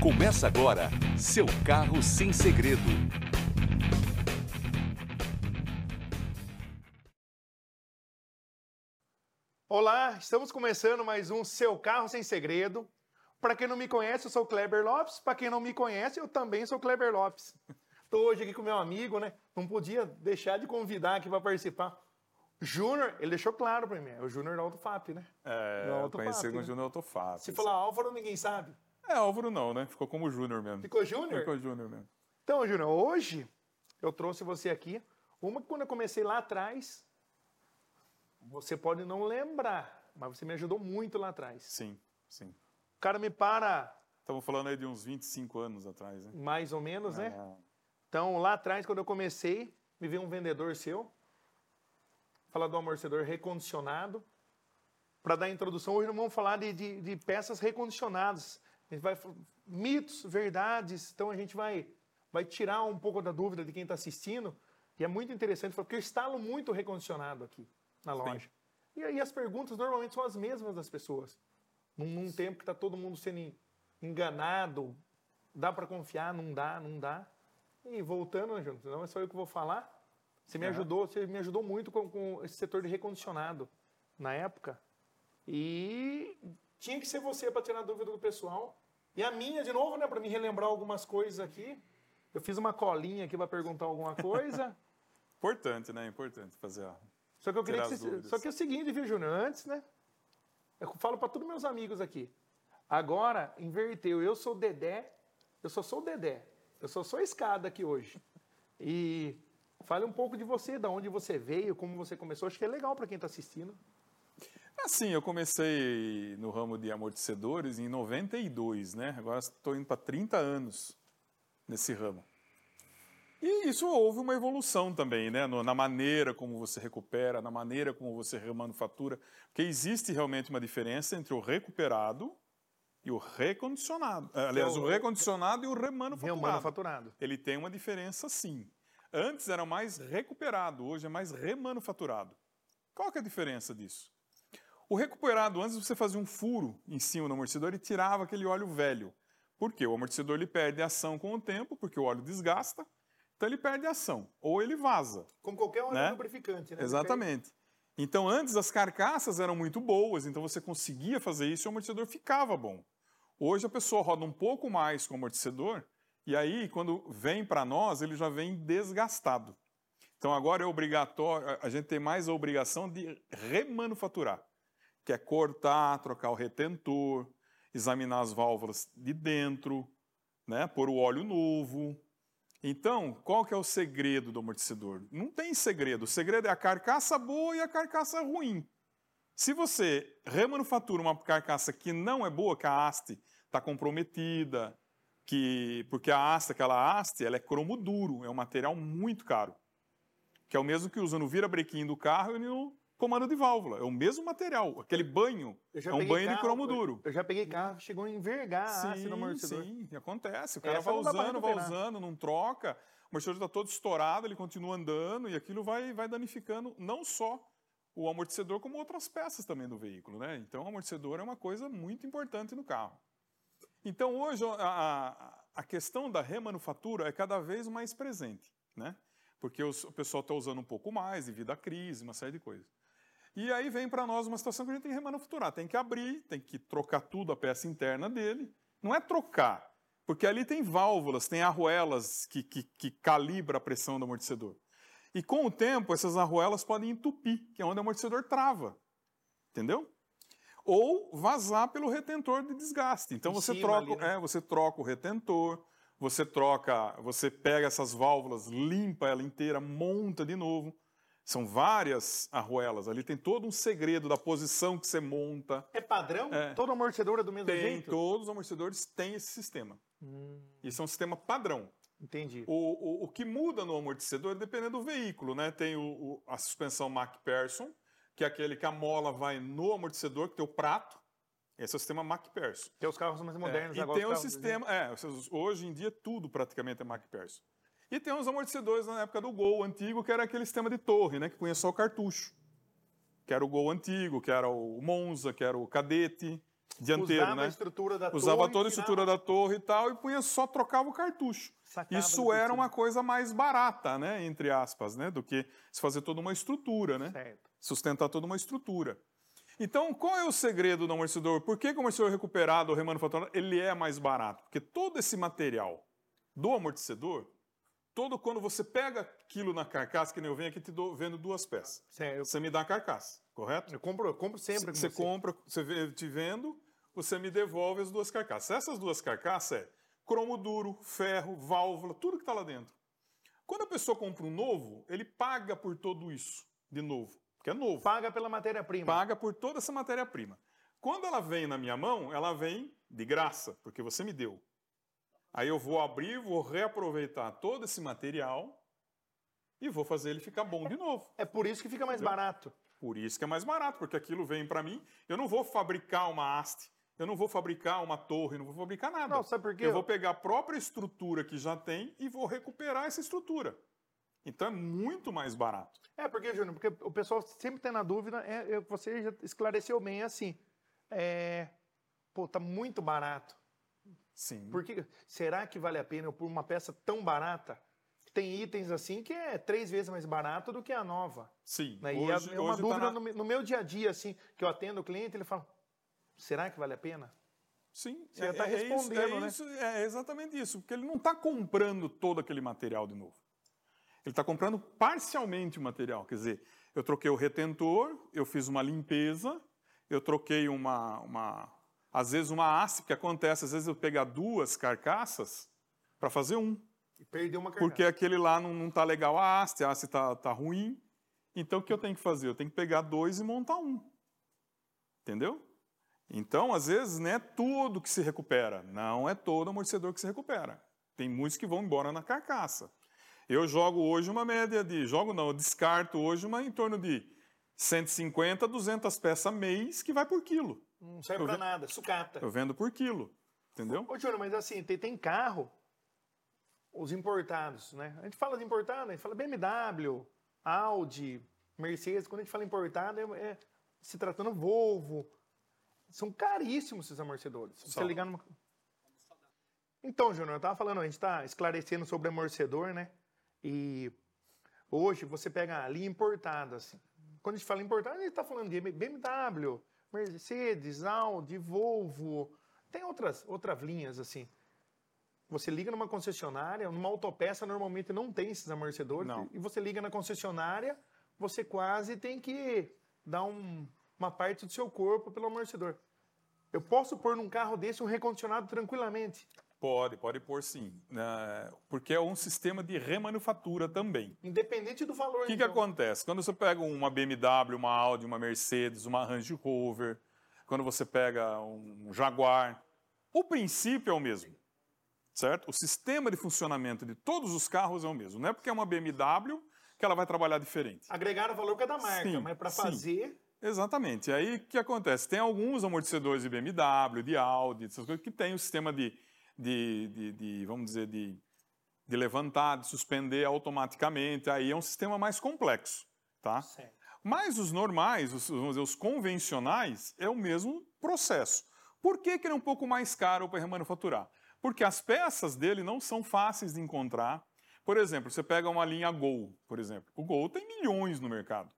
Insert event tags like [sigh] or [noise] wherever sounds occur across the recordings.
Começa agora, seu carro sem segredo. Olá, estamos começando mais um Seu Carro Sem Segredo. Para quem não me conhece, eu sou o Kleber Lopes. Para quem não me conhece, eu também sou o Kleber Lopes. Estou hoje aqui com meu amigo, né? Não podia deixar de convidar aqui para participar. Júnior, ele deixou claro para mim, é o Júnior da Autofap, né? É, Do eu Autofap, conheci com né? o Júnior Autofap. Se falar Álvaro, ninguém sabe. É, Álvaro não, né? Ficou como Júnior mesmo. Ficou Júnior? Ficou Júnior mesmo. Então, Júnior, hoje eu trouxe você aqui. Uma que quando eu comecei lá atrás, você pode não lembrar, mas você me ajudou muito lá atrás. Sim, sim. O cara me para Estamos falando aí de uns 25 anos atrás, né? mais ou menos, né? Ah, Então, lá atrás, quando eu comecei, me veio um vendedor seu, falar do amortecedor recondicionado. Para dar a introdução, hoje nós vamos falar de, de, de peças recondicionadas. A gente vai mitos, verdades. Então, a gente vai, vai tirar um pouco da dúvida de quem está assistindo. E é muito interessante, porque eu instalo muito recondicionado aqui na loja. E aí as perguntas normalmente são as mesmas das pessoas. Num, num tempo que está todo mundo sendo en- enganado, dá para confiar, não dá, não dá. E voltando, né, Júnior, não é só eu que vou falar. Você me ajudou, você me ajudou muito com, com esse setor de recondicionado na época. E tinha que ser você para tirar a dúvida do pessoal. E a minha, de novo, né, para me relembrar algumas coisas aqui. Eu fiz uma colinha aqui para perguntar alguma coisa. [laughs] Importante, né? Importante fazer a... Só que eu queria que você. Só que é o seguinte, viu, Júnior? Antes, né? Eu falo para todos meus amigos aqui. Agora, inverteu. Eu sou o Dedé. Eu só sou o Dedé. Eu só sou a escada aqui hoje. E fale um pouco de você, da onde você veio, como você começou. Acho que é legal para quem está assistindo. Assim, eu comecei no ramo de amortecedores em 92, né? Agora estou indo para 30 anos nesse ramo. E isso houve uma evolução também, né? Na maneira como você recupera, na maneira como você remanufatura. Porque existe realmente uma diferença entre o recuperado e o recondicionado. Eh, Aliás, o- o recondicionado e o remanufaturado. Remanufaturado. Ele tem uma diferença sim. Antes era mais recuperado, hoje é mais remanufaturado. Qual que é a diferença disso? O recuperado, antes você fazia um furo em cima do amortecedor e tirava aquele óleo velho. Por quê? O amortecedor ele perde ação com o tempo, porque o óleo desgasta, então ele perde ação. Ou ele vaza. Como qualquer óleo Né? lubrificante, né? Exatamente. Então, antes as carcaças eram muito boas, então você conseguia fazer isso e o amortecedor ficava bom. Hoje a pessoa roda um pouco mais com o amortecedor e aí, quando vem para nós, ele já vem desgastado. Então, agora é obrigatório, a- a gente tem mais a obrigação de remanufaturar, que é cortar, trocar o retentor, examinar as válvulas de dentro, né, pôr o óleo novo, então, qual que é o segredo do amortecedor? Não tem segredo. O segredo é a carcaça boa e a carcaça ruim. Se você remanufatura uma carcaça que não é boa, que a haste está comprometida, que porque a haste, aquela haste, ela é cromo duro, é um material muito caro, que é o mesmo que usa no virabrequim do carro e no comando de válvula. É o mesmo material. Aquele banho é um banho de carro, cromo eu- duro. Eu já peguei carro, chegou a envergar a haste no amortecedor. Sim, acontece. O cara Essa vai usando, vai usando, não troca. O amortecedor está todo estourado, ele continua andando e aquilo vai, vai danificando não só o amortecedor, como outras peças também do veículo. Né? Então, o amortecedor é uma coisa muito importante no carro. Então, hoje, a, a, a questão da remanufatura é cada vez mais presente, né? porque os- o pessoal está usando um pouco mais devido à crise, uma série de coisas. E aí vem para nós uma situação que a gente tem que remanufaturar. Tem que abrir, tem que trocar tudo a peça interna dele. Não é trocar, porque ali tem válvulas, tem arruelas que, que, que calibra a pressão do amortecedor. E com o tempo, essas arruelas podem entupir, que é onde o amortecedor trava. Entendeu? Ou vazar pelo retentor de desgaste. Então Em você cima troca, ali, né? é, você troca o retentor, você troca, você pega essas válvulas, limpa ela inteira, monta de novo. São várias arruelas. Ali tem todo um segredo da posição que você monta. É padrão? É. Todo amortecedor é do mesmo Tem, jeito? todos os amortecedores têm esse sistema. Hum, Isso é um sistema padrão. entendi. O, o, o que muda no amortecedor depende do veículo, né? Tem o, o- a suspensão MacPherson, que é aquele que a mola vai no amortecedor, que tem o prato. Esse é o sistema MacPherson. Tem os carros mais modernos É, e agora. tem os o sistema. É, hoje em dia tudo praticamente é MacPherson. E tem os amortecedores na época do Gol antigo, que era aquele sistema de torre, né? Que punha só o cartucho. Que era o Gol antigo, que era o Monza, que era o Cadete. dianteiro, Usava né? a estrutura da Usava torre, toda a estrutura da torre e tal, e punha só trocava o cartucho. sacava Isso era uma coisa mais barata, né? Entre aspas, né? Do que se fazer toda uma estrutura, né? Certo. Sustentar toda uma estrutura. Então, qual é o segredo do amortecedor? Por que, que o amortecedor recuperado ou remanufaturado ele é mais barato? Porque todo esse material do amortecedor, todo quando você pega aquilo na carcaça, que nem eu venho aqui te dou, vendo duas peças. Você me dá a carcaça, correto? Eu compro, eu compro sempre com Você você. compra, você vê- te vendo, você me devolve as duas carcaças. Essas duas carcaças é cromo duro, ferro, válvula, tudo que está lá dentro. Quando a pessoa compra um novo, ele paga por tudo isso de novo, porque é novo. Paga pela matéria-prima. Paga por toda essa matéria-prima. Quando ela vem na minha mão, ela vem de graça, porque você me deu. Aí eu vou abrir, vou reaproveitar todo esse material e vou fazer ele ficar bom de novo. É por isso que fica mais Entendeu? barato. Por isso que é mais barato, porque aquilo vem para mim. Eu não vou fabricar uma haste, eu não vou fabricar uma torre, não vou fabricar nada. Não, sabe por quê? Eu vou pegar a própria estrutura que já tem e vou recuperar essa estrutura. Então é muito mais barato. É, porque, Júnior, porque o pessoal sempre tem na dúvida, é, é, você já esclareceu bem, é assim, é, pô, tá muito barato. Sim. Porque, será que vale a pena eu por uma peça tão barata? Tem itens assim que é três vezes mais barato do que a nova. Sim. Né? Hoje, e é- é uma tá dúvida na- no, me- no meu dia a dia, assim, que eu atendo o cliente, ele fala, será que vale a pena? Sim, Você já tá isso- respondendo, é né? isso, é exatamente isso, porque ele não está comprando todo aquele material de novo. Ele está comprando parcialmente o material, quer dizer, eu troquei o retentor, eu fiz uma limpeza, eu troquei uma, uma às vezes uma haste, que acontece, às vezes eu pegar duas carcaças para fazer um, E perdeu uma carcaça. porque aquele lá não está legal a haste, a haste está tá ruim, então o que eu tenho que fazer? Eu tenho que pegar dois e montar um, entendeu? Então, às vezes, não é tudo que se recupera. Não é todo amortecedor que se recupera. Tem muitos que vão embora na carcaça. Eu jogo hoje uma média de... Jogo não, eu descarto hoje uma em torno de 150, 200 peças mês que vai por quilo. Não serve ve- nada, sucata. Eu vendo por quilo, entendeu? Ô, Júnior, mas assim, tem, tem carro, os importados, né? A gente fala de importado, a gente fala BMW, Audi, Mercedes. Quando a gente fala importado, é, é se tratando Volvo. São caríssimos esses amortecedores. Se você ligar numa... Então, Júnior, eu tava falando, a gente está esclarecendo sobre amortecedor, né? E hoje você pega a linha importada, assim. Quando a gente fala importada, a gente está falando de BMW, Mercedes, Audi, Volvo. Tem outras, outras linhas, assim. Você liga numa concessionária, numa autopeça normalmente não tem esses amortecedores. Não. E você liga na concessionária, você quase tem que dar um- uma parte do seu corpo pelo amortecedor. Eu posso pôr num carro desse um recondicionado tranquilamente. Pode, pode pôr sim. né? Porque é um sistema de remanufatura também. Independente do valor. O que, que então. acontece? Quando você pega uma BMW, uma Audi, uma Mercedes, uma Range Rover, quando você pega um Jaguar, o princípio é o mesmo, certo? O sistema de funcionamento de todos os carros é o mesmo. Não é porque é uma BMW que ela vai trabalhar diferente. Agregar o valor cada marca, Sim, mas para fazer. Exatamente. Aí o que acontece? Tem alguns amortecedores de BMW, de Audi, essas coisas, que tem o sistema de, de, de- de, vamos dizer, de, de levantar, de suspender automaticamente. Aí é um sistema mais complexo, tá? Certo. Mas os normais, os, vamos dizer, os convencionais, é o mesmo processo. Por que, que ele é um pouco mais caro para remanufaturar? Porque as peças dele não são fáceis de encontrar. Por exemplo, você pega uma linha Gol, por exemplo. O Gol tem milhões no mercado.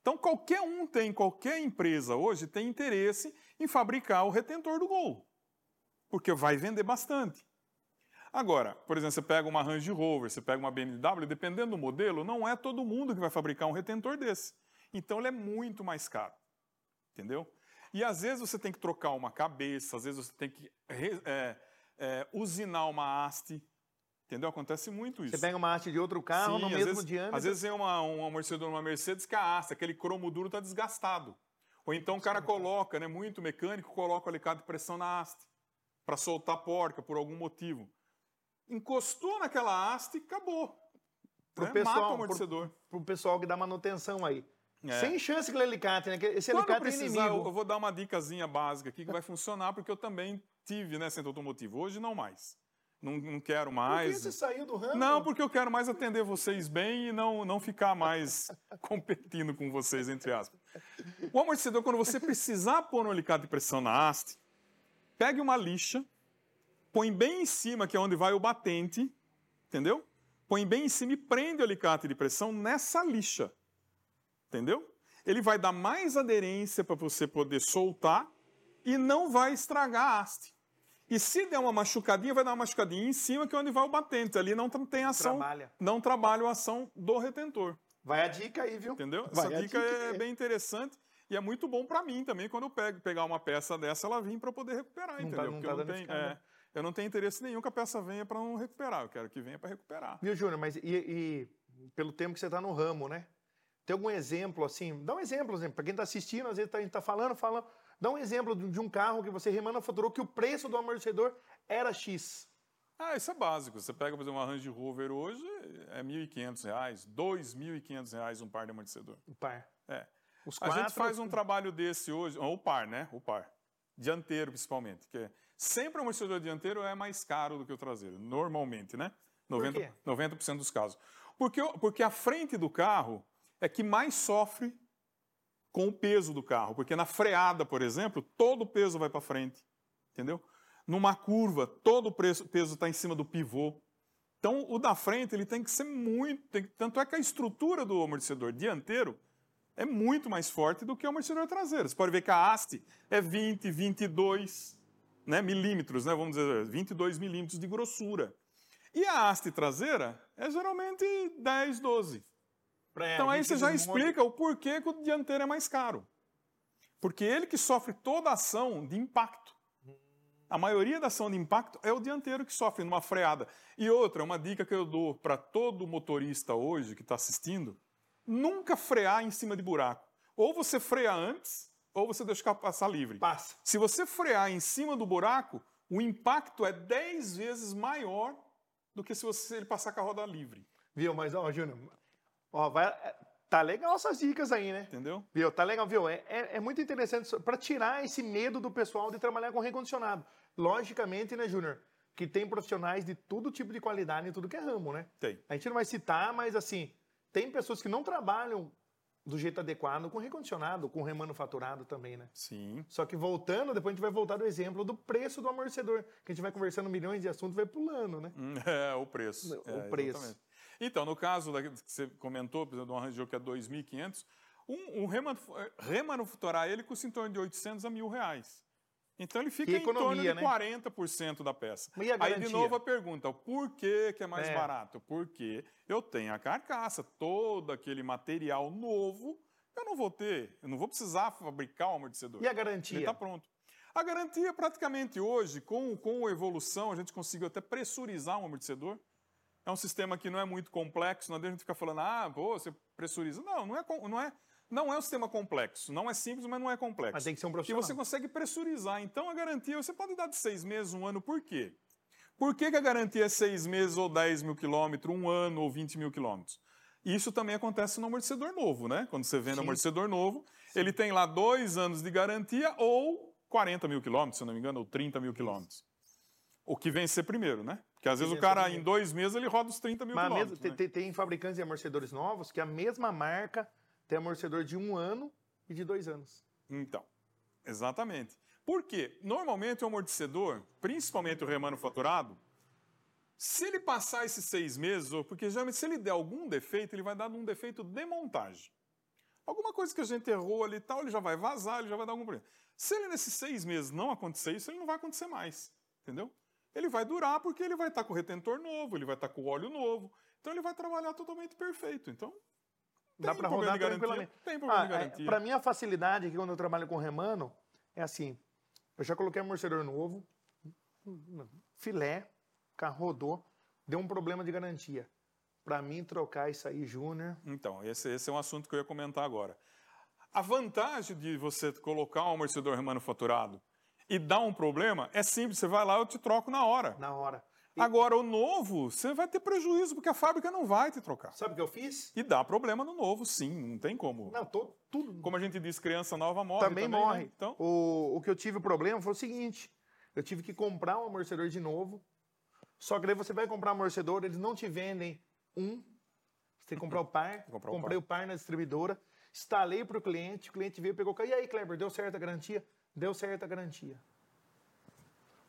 Então, qualquer um tem, qualquer empresa hoje tem interesse em fabricar o retentor do Gol, porque vai vender bastante. Agora, por exemplo, você pega uma Range Rover, você pega uma BMW, dependendo do modelo, não é todo mundo que vai fabricar um retentor desse. Então, ele é muito mais caro, entendeu? E às vezes você tem que trocar uma cabeça, às vezes você tem que é, é, usinar uma haste, entendeu? Acontece muito isso. Você pega uma haste de outro carro Sim, no mesmo vezes, diâmetro. Às vezes tem uma, um amortecedor numa Mercedes que a haste, aquele cromo duro está desgastado. Ou então o cara coloca, né, muito mecânico, coloca o alicate de pressão na haste para soltar a porca por algum motivo. Encostou naquela haste, acabou. Pro né? pessoal, Mata o amortecedor. Pro pessoal que dá manutenção aí. É. Sem chance aquele alicate, né? Esse Quando alicate é precisar, eu inimigo. eu vou dar uma dicasinha básica aqui que vai funcionar, porque eu também tive né, centro automotivo. Hoje não mais. Não, não quero Por que mais. você saiu do ramo? Não, porque eu quero mais atender vocês bem e não, não ficar mais [laughs] competindo com vocês, entre aspas. O amortecedor, quando você precisar pôr um alicate de pressão na haste, pegue uma lixa, põe bem em cima, que é onde vai o batente, entendeu? Põe bem em cima e prende o alicate de pressão nessa lixa, entendeu? Ele vai dar mais aderência para você poder soltar e não vai estragar a haste. E se der uma machucadinha, vai dar uma machucadinha em cima, que é onde vai o batente. Ali não tem ação, Trabalha. não trabalha a ação do retentor. Vai a dica aí, viu? Entendeu? Vai, Essa dica dica é é- bem interessante e é muito bom para mim também quando eu pego, pegar uma peça dessa, ela vir para poder recuperar, Não tá- entendeu? não Porque tá eu, não tenho, escala. é, eu não tenho interesse nenhum que a peça venha para não recuperar. Eu quero que venha para recuperar. Viu, Júnior? Mas e, e pelo tempo que você está no ramo, né? Tem algum exemplo assim? Dá um exemplo, exemplo. Para quem está assistindo, às vezes tá- a gente está falando, falando. Dá um exemplo de um carro que você remanufaturou que o preço do amortecedor era X. Ah, isso é básico. Você pega, por exemplo, uma Range Rover hoje, é R$ 1.500, 2.500 reais um par de amortecedor. O par. É. Os A gente faz um [laughs] trabalho desse hoje, ou o par, né? O par. Dianteiro, principalmente. Que é- sempre o amortecedor dianteiro é mais caro do que o traseiro, normalmente, né? 90%, quê? 90% dos casos. Porque, porque a frente do carro é que mais sofre com o peso do carro. Porque na freada, por exemplo, todo o peso vai para frente. Entendeu? Numa curva, todo o peso está em cima do pivô. Então, o da frente ele tem que ser muito. que- tanto é que a estrutura do amortecedor dianteiro é muito mais forte do que o amortecedor traseiro. Você pode ver que a haste é 20, 22 né, milímetros, né, vamos dizer, 22 milímetros de grossura. E a haste traseira é geralmente 10, 12. É, Então aí você já explica o porquê que o dianteiro é mais caro. Porque ele que sofre toda a ação de impacto. A maioria da ação de impacto é o dianteiro que sofre numa freada. E outra, uma dica que eu dou para todo motorista hoje que está assistindo, nunca frear em cima de buraco. Ou você freia antes, ou você deixa passar livre. Passa. Se você frear em cima do buraco, o impacto é 10 vezes maior do que se você ele passar com a roda livre. Viu? Mas, ó, Júnior, ó, vai, é, tá legal essas dicas aí, né? Entendeu? Viu? Tá legal, viu? É, é, é muito interessante para tirar esse medo do pessoal de trabalhar com recondicionado. Logicamente, né, Júnior? Que tem profissionais de todo tipo de qualidade em tudo que é ramo, né? Tem. A gente não vai citar, mas assim, tem pessoas que não trabalham do jeito adequado com recondicionado, com remanufaturado também, né? Sim. Só que voltando, depois a gente vai voltar do exemplo do preço do amortecedor, que a gente vai conversando milhões de assuntos, vai pulando, né? Hum, [laughs] É, o preço. O É, preço. exatamente. Então, no caso da, que você comentou, por exemplo, de um arranjo que é 2.500, um, um remanuf- remanufaturar ele custa em torno de 800 a mil reais. Então ele fica Que em torno economia, de né? 40% da peça. E Aí de novo a pergunta, por que, que é mais É. barato? Porque eu tenho a carcaça, todo aquele material novo, eu não vou ter, eu não vou precisar fabricar o amortecedor. E a Ele garantia? está pronto. A garantia, praticamente hoje, com, com a evolução, a gente conseguiu até pressurizar um amortecedor. É um sistema que não é muito complexo, não adianta a gente ficar falando, ah, pô, você pressuriza. Não, não é, não é, não é um sistema complexo. Não é simples, mas não é complexo. Mas tem que ser um E profissional. você consegue pressurizar. Então, a garantia, você pode dar de seis meses, um ano, por quê? Por que, que a garantia é seis meses ou 10 mil quilômetros, um ano ou 20 mil quilômetros? Isso também acontece no amortecedor novo, né? Quando você vende Sim. amortecedor novo, ele tem lá dois anos de garantia ou 40 mil quilômetros, se não me engano, ou 30 mil quilômetros. O que vencer primeiro, né? Porque às vezes o cara, em dois meses, ele roda os 30 mil Mas quilômetros. mesmo, tem, né? tem- tem fabricantes de amortecedores novos que a mesma marca tem amortecedor de um ano e de dois anos. Então, exatamente. Por quê? Normalmente o amortecedor, principalmente o remanufaturado, se ele passar esses seis meses, porque geralmente se ele der algum defeito, ele vai dar um defeito de montagem. Alguma coisa que a gente errou ali e tal, ele já vai vazar, ele já vai dar algum problema. Se ele nesses seis meses não acontecer isso, ele não vai acontecer mais. Entendeu? Ele vai durar porque ele vai estar com o retentor novo, ele vai estar com o óleo novo. Então ele vai trabalhar totalmente perfeito. Então, Dá tem para problema rodar tranquilamente. Tem problema Ah, garantia. Para mim, a facilidade aqui quando eu trabalho com remano é assim: eu já coloquei amortecedor novo, filé, carro rodou, deu um problema de garantia. Para mim, trocar isso aí, Júnior. Então, esse, esse é um assunto que eu ia comentar agora. A vantagem de você colocar um amortecedor remanufaturado e dar um problema é simples, você vai lá eu te troco na hora. na hora. Agora, o novo, você vai ter prejuízo, porque a fábrica não vai te trocar. Sabe o que eu fiz? E dá problema no novo, sim, não tem como. Não, tô, tudo. Como a gente diz, criança nova morre também, também, morre. né? Então, O, o que eu tive problema foi o seguinte: eu tive que comprar um amortecedor de novo. Só que daí você vai comprar um amortecedor, eles não te vendem um. Você tem que comprar o par. [laughs] Comprar o Comprei o par na distribuidora. Instalei para o cliente. O cliente veio, pegou. o carro. E aí, Kleber, deu certo a garantia? Deu certo a garantia.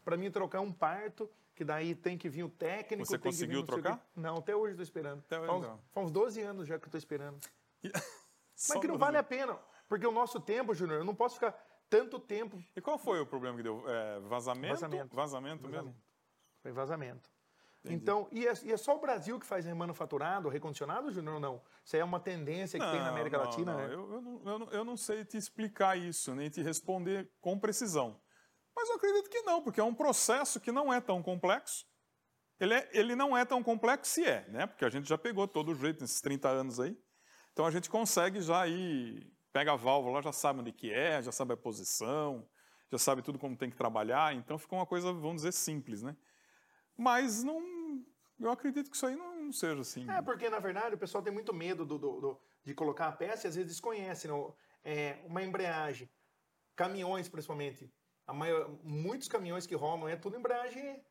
para mim trocar um parto, que daí tem que vir o técnico. Você tem que vir conseguiu não trocar? Não, até hoje tô esperando. Até hoje faz, uns- não. faz uns 12 anos já que tô esperando. [laughs] Mas que não vale a pena, porque o nosso tempo, Júnior, eu não posso ficar tanto tempo. E qual foi o problema que deu? É, vazamento? Vazamento. Vazamento mesmo? Vazamento. Foi vazamento. Então, e é, e é só o Brasil que faz remanufaturado, recondicionado, Júnior, ou não? Isso aí é uma tendência que tem na América não, Latina, não. né? Eu, eu não, eu, não, eu não sei te explicar isso, nem te responder com precisão. Mas eu acredito que não, porque é um processo que não é tão complexo. Ele, é- ele não é tão complexo se é, né? Porque a gente já pegou todo o jeito nesses 30 anos aí. Então a gente consegue já ir, pega a válvula, já sabe onde que é, já sabe a posição, já sabe tudo como tem que trabalhar. Então fica uma coisa, vamos dizer, simples, né? Mas não, eu acredito que isso aí não seja assim. É, porque na verdade o pessoal tem muito medo do, do- do- de colocar a peça e às vezes desconhece. Não? É, uma embreagem, caminhões principalmente. A maior, muitos caminhões que rolam é tudo embreagem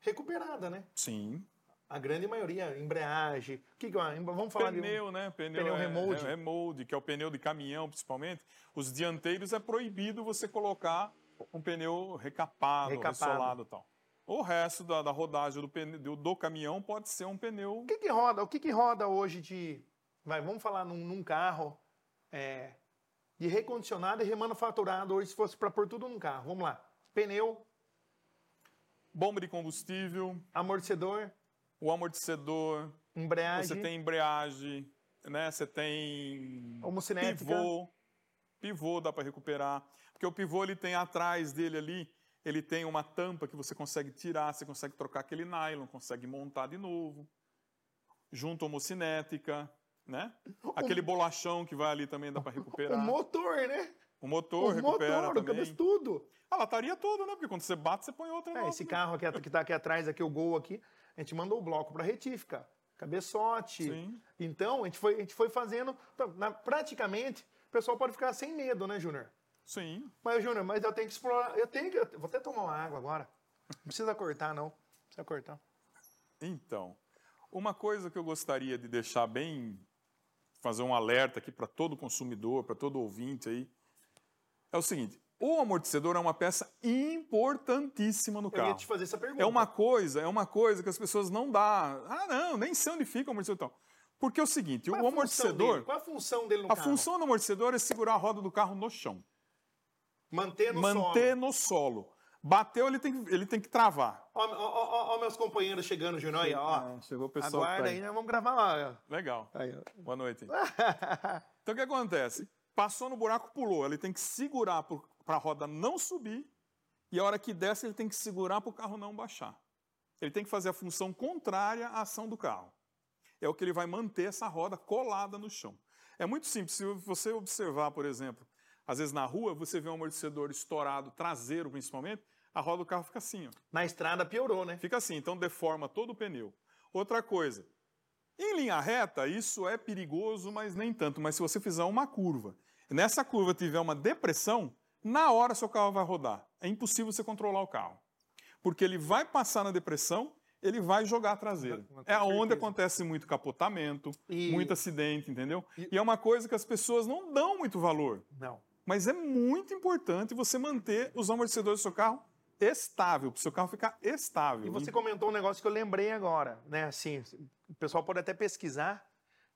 recuperada, né? Sim. A grande maioria, embreagem. O que que é Vamos falar de. Pneu, né? Pneu, pneu é, remold. É, remold, que é o pneu de caminhão, principalmente. Os dianteiros é proibido você colocar um pneu recapado, Recapado. ressolado e tal. O resto da, da rodagem do, pneu, do caminhão pode ser um pneu. O que que roda? O que que roda hoje de. Vai, vamos falar num, num carro é, de recondicionado e remanufaturado hoje, se fosse para pôr tudo num carro. Vamos lá. Pneu, Bomba de combustível, amortecedor, o amortecedor, embreagem. você tem embreagem, né? Você tem Homocinética. pivô. Pivô dá para recuperar. Porque o pivô ele tem atrás dele ali, ele tem uma tampa que você consegue tirar, você consegue trocar aquele nylon, consegue montar de novo. Junto homocinética, né? Aquele bolachão que vai ali também dá para [laughs] O recuperar. motor, né? O motor o recupera motor, o também. cabeça, tudo. A lataria toda, né? Porque quando você bate, você põe outra É, esse né? carro aqui, que tá aqui atrás, aqui, o Gol aqui, a gente mandou o bloco para retífica, cabeçote. Sim. Então, a gente foi, a gente foi fazendo. na- praticamente, o pessoal pode ficar sem medo, né, Júnior? Sim. Mas, Júnior, mas eu tenho que explorar. Eu tenho que. eu vou até tomar uma água agora. Não precisa cortar, não. Não precisa cortar. Então, uma coisa que eu gostaria de deixar bem, fazer um alerta aqui para todo consumidor, para todo ouvinte aí, é o seguinte: o amortecedor é uma peça importantíssima no Eu ia carro. te fazer essa pergunta. É uma coisa, é uma coisa que as pessoas não dá. Ah, não, nem sei onde fica o amortecedor. Então, Porque é o seguinte, Qual é o a função amortecedor, dele? Qual é a função dele no a carro? função do amortecedor é segurar a roda do carro no chão, Manter no manter solo. no solo. Bateu, ele tem, que- ele tem que travar. Ó, ó, ó, ó meus companheiros chegando, Júnior. Aí, ó. Ah, chegou o pessoal. Aguarda tá aí, nós vamos gravar lá. Legal. Aí. Boa noite. [laughs] Então o que acontece? Passou no buraco, pulou. Ele tem que segurar para a roda não subir e a hora que desce ele tem que segurar para o carro não baixar. Ele tem que fazer a função contrária à ação do carro. É o que ele vai manter essa roda colada no chão. É muito simples. Se você observar, por exemplo, às vezes na rua você vê um amortecedor estourado, traseiro principalmente, a roda do carro fica assim, ó. Na estrada piorou, né? Fica assim, então deforma todo o pneu. Outra coisa, em linha reta, isso é perigoso, mas nem tanto. Mas se você fizer uma curva, nessa curva tiver uma depressão, na hora seu carro vai rodar. É impossível você controlar o carro. Porque ele vai passar na depressão, ele vai jogar a traseira. É onde certeza. acontece muito capotamento, E- muito acidente, entendeu? E- E é uma coisa que as pessoas não dão muito valor. Não. Mas é muito importante você manter os amortecedores do seu carro estável, para o seu carro ficar estável. E você comentou um negócio que eu lembrei agora, né? Assim, o pessoal pode até pesquisar.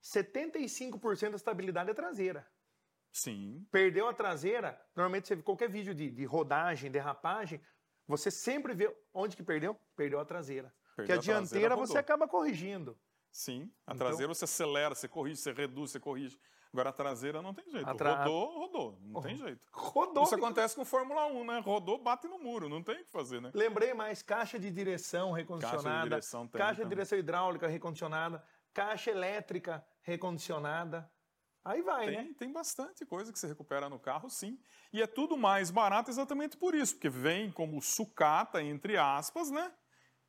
75% da estabilidade é traseira. Sim, Perdeu a traseira, normalmente você vê qualquer vídeo de, de rodagem, derrapagem, você sempre vê onde que perdeu? Perdeu a traseira. Porque a a traseira, dianteira você acaba corrigindo. sim. A Então- traseira você acelera, você corrige, você reduz, você corrige. Agora a traseira não tem jeito. Tra- Rodou, rodou. Não tem jeito. Rodou. Isso acontece com Fórmula 1, né? Rodou, bate no muro. Não tem o que fazer, né? Lembrei mais, caixa de direção recondicionada, direção tem caixa de direção hidráulica recondicionada, caixa elétrica recondicionada. Aí vai, né? Tem, tem bastante coisa que você recupera no carro, sim. E é tudo mais barato exatamente por isso, porque vem como sucata, entre aspas, né?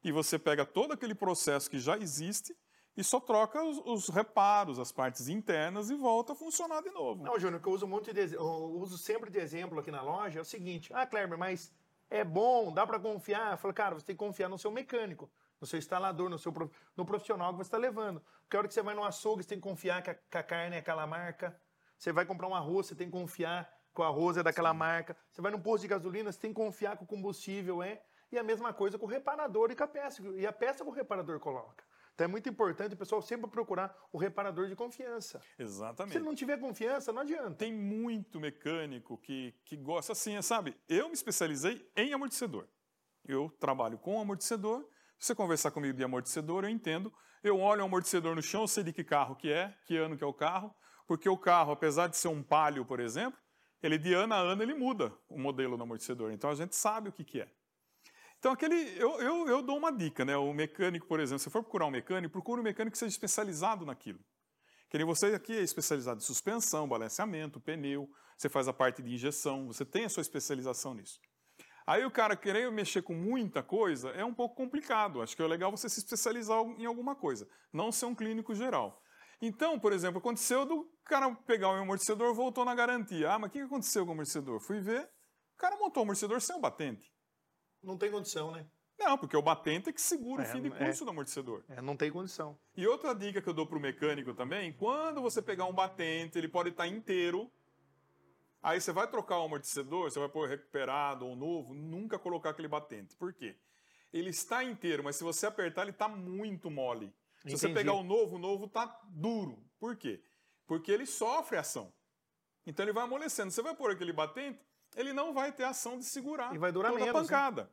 E você pega todo aquele processo que já existe e só troca os, os reparos, as partes internas e volta a funcionar de novo. Não, Júnior, que eu uso muito de, uso sempre de exemplo aqui na loja é o seguinte: ah, Kleber, mas é bom, dá para confiar? Eu falo, cara, você tem que confiar no seu mecânico, no seu instalador, no seu no profissional que você está levando. Porque a hora que você vai no açougue, você tem que confiar que a, que a carne é aquela marca. Você vai comprar um arroz, você tem que confiar que o arroz é daquela marca. Você vai num posto de gasolina, você tem que confiar que o combustível é. E a mesma coisa com o reparador e com a peça. E a peça que o reparador coloca. Então é muito importante o pessoal sempre procurar o reparador de confiança. Se Exatamente. ele não tiver confiança, não adianta. Tem muito mecânico que, que gosta assim, sabe? Eu me especializei em amortecedor. Eu trabalho com amortecedor. Se você conversar comigo de amortecedor, eu entendo. Eu olho o amortecedor no chão, eu sei de que carro que é, que ano que é o carro, porque o carro, apesar de ser um palio, por exemplo, ele de ano a ano ele muda o modelo do amortecedor. Então a gente sabe o que, que é. Então, aquele, eu, eu, eu dou uma dica, né? O mecânico, por exemplo, se for procurar um mecânico, procure um mecânico que seja especializado naquilo. Que nem você aqui é especializado em suspensão, balanceamento, pneu, você faz a parte de injeção, você tem a sua especialização nisso. Aí o cara querer mexer com muita coisa é um pouco complicado. Acho que é legal você se especializar em alguma coisa, não ser um clínico geral. Então, por exemplo, aconteceu do cara pegar o amortecedor voltou na garantia. Ah, mas o que aconteceu com o amortecedor? Fui ver, o cara montou o amortecedor sem o batente. Não tem condição, né? Não, porque o batente é que segura É, o fim de é. curso do amortecedor. É, não tem condição. E outra dica que eu dou para o mecânico também, quando você pegar um batente, ele pode estar inteiro. Aí você vai trocar o amortecedor, você vai pôr recuperado ou novo, nunca colocar aquele batente. Por quê? Ele está inteiro, mas se você apertar, ele está muito mole. Se você pegar o novo, o novo está duro. Por quê? Porque ele sofre ação. Então ele vai amolecendo. Você vai pôr aquele batente, ele não vai ter ação de segurar E vai durar toda a menos, né? pancada.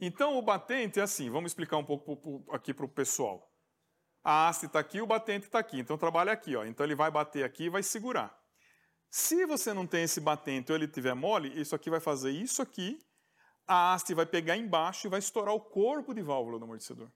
Então o batente é assim, vamos explicar um pouco aqui para o pessoal. A haste está aqui, o batente está aqui. Então trabalha aqui, ó. Então ele vai bater aqui e vai segurar. Se você não tem esse batente ou ele tiver mole, isso aqui vai fazer isso aqui. A haste vai pegar embaixo e vai estourar o corpo de válvula do amortecedor.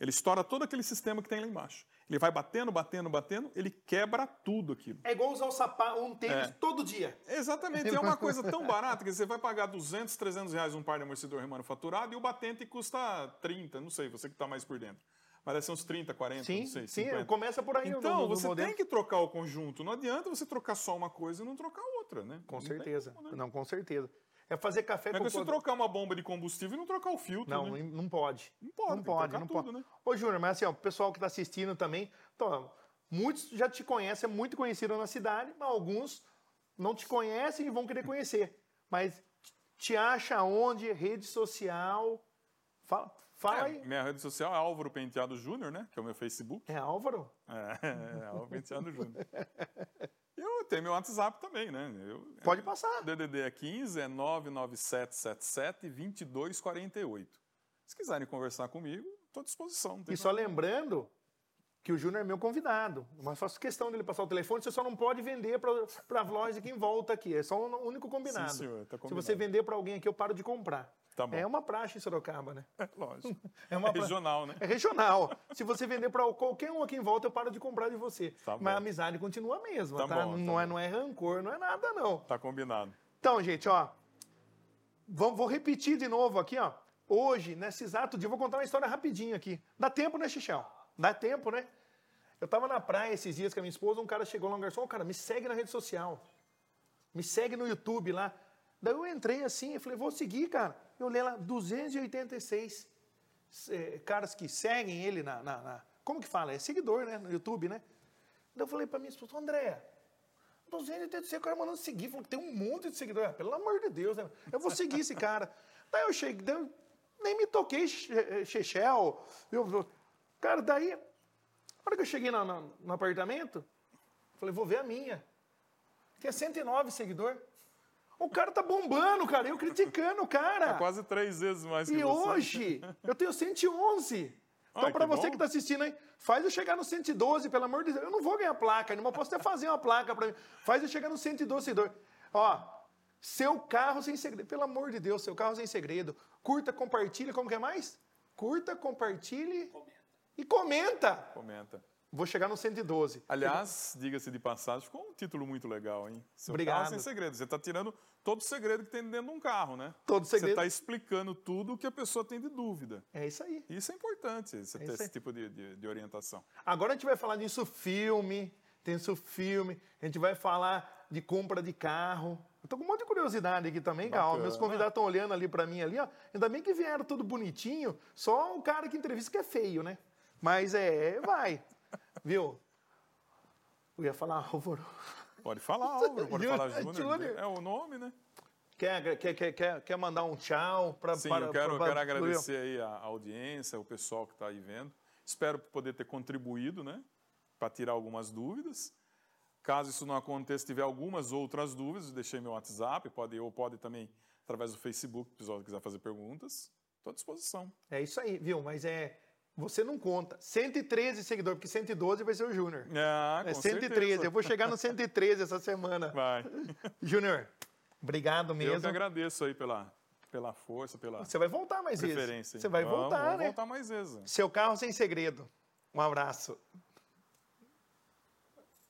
Ele estoura todo aquele sistema que tem lá embaixo. Ele vai batendo, batendo, batendo, ele quebra tudo aquilo. É igual usar um sapato, um tênis É. todo dia. Exatamente, é uma [laughs] coisa tão barata que você vai pagar 200, 300 reais um par de amortecedor remanufaturado e o batente custa 30, não sei, você que está mais por dentro. Mas deve ser uns 30, 40, Sim, não sei, sim, 50. começa por aí. Então, no, no você modelo. tem que trocar o conjunto. Não adianta você trocar só uma coisa e não trocar outra, né? Com Não certeza. como, né? Não, com certeza. É fazer café É com você pod- trocar uma bomba de combustível e não trocar o filtro, Não, né? não pode. Não pode, não pode, não tudo, pode. né? Ô, Júnior, mas assim, ó, o pessoal que está assistindo também, então, muitos já te conhecem, é muito conhecido na cidade, mas alguns não te conhecem e vão querer conhecer. Mas te acha onde? Rede social? Fala, fala É, aí. minha rede social é Álvaro Penteado Júnior, né? Que é o meu Facebook. É Álvaro? É, [laughs] é Álvaro Penteado Júnior. [laughs] Eu tenho meu WhatsApp também, né? Eu, Pode passar. O DDD é 15, é 99777 2248. Se quiserem conversar comigo, estou à disposição. E só problema. lembrando que o Júnior é meu convidado. Mas faço questão dele passar o telefone, você só não pode vender para a loja em volta aqui. É só o único combinado. Sim, senhor, tá Se combinado. você vender para alguém aqui, eu paro de comprar. Tá bom. É uma praxe em Sorocaba, né? É, lógico. [laughs] É uma É regional, né? É regional. Se você vender para qualquer um aqui em volta, eu paro de comprar de você. Tá. Mas a amizade continua a mesma, Tá tá? bom, tá não, é, bom. não é rancor, não é nada, não. Tá combinado. Então, gente, ó. Vou, vou repetir de novo aqui, ó. Hoje, nesse exato dia, eu vou contar uma história rapidinho aqui. Dá tempo, né, Xixel? Dá tempo, né? Eu tava na praia esses dias com a minha esposa, um cara chegou lá, um garçom, "Ô, cara, me segue na rede social. Me segue no YouTube lá. Daí eu entrei assim, eu falei, vou seguir, cara. Eu olhei lá, 286 eh, caras que seguem ele na, na- na- Como que fala? É seguidor, né? No YouTube, né? Daí eu falei pra minha esposa, André, 286, o cara mandando seguir. Falou que tem um monte de seguidor. Ah, pelo amor de Deus, né? Eu vou seguir esse cara. [laughs] Daí eu cheguei, daí eu nem me toquei, Che- Chechel. Eu, cara, daí, na hora que eu cheguei na- na- no apartamento, falei, vou ver a minha. Tinha 109 seguidor. O cara tá bombando, cara. Eu criticando o cara. Tá quase três vezes mais que E você. hoje, eu tenho 111. Então, para você bom. que está assistindo aí, faz eu chegar no 112, pelo amor de Deus. Eu não vou ganhar placa, mas eu posso até fazer uma placa para mim. Faz eu chegar no 112 seguidor. Ó, seu carro sem segredo. Pelo amor de Deus, seu carro sem segredo. Curta, compartilha, como que é mais? Curta, compartilhe e comenta. Comenta. Vou chegar no 112. Aliás, diga-se de passagem, ficou um título muito legal, hein? Seu Obrigado. carro sem segredo. Você está tirando todo o segredo que tem dentro de um carro, né? Todo Você segredo. está explicando tudo o que a pessoa tem de dúvida. É isso aí. Isso é importante, você ter isso esse aí. tipo de, de- de orientação. Agora a gente vai falar disso filme, tem isso filme, a gente vai falar de compra de carro. Eu tô com um monte de curiosidade aqui também, Bacana. Meus convidados estão olhando ali pra mim ali, ó. Ainda bem que vieram tudo bonitinho, só o cara que entrevista que é feio, né? Mas é, vai. Viu? Eu ia falar Álvaro. Pode falar, Álvaro, pode [laughs] falar Júnior. É o nome, né? Quer, quer, quer, quer, quer mandar um tchau para Sim, eu quero, eu quero agradecer aí a audiência, o pessoal que está aí vendo. Espero poder ter contribuído, né? Para tirar algumas dúvidas. Caso isso não aconteça, tiver algumas outras dúvidas, deixei meu WhatsApp, pode, ou pode também através do Facebook, se o pessoal quiser fazer perguntas. Estou à disposição. É isso aí, viu? Mas é. Você não conta. 113 seguidores, porque 112 vai ser o Júnior. Ah, é com 113. certeza. Eu vou chegar no 113 essa semana. Vai. Júnior, obrigado mesmo. Eu que agradeço aí pela, pela força, pela Você vai voltar mais vezes. Você vai Vamos, voltar, vamos né? voltar mais vezes. Seu carro sem segredo. Um abraço.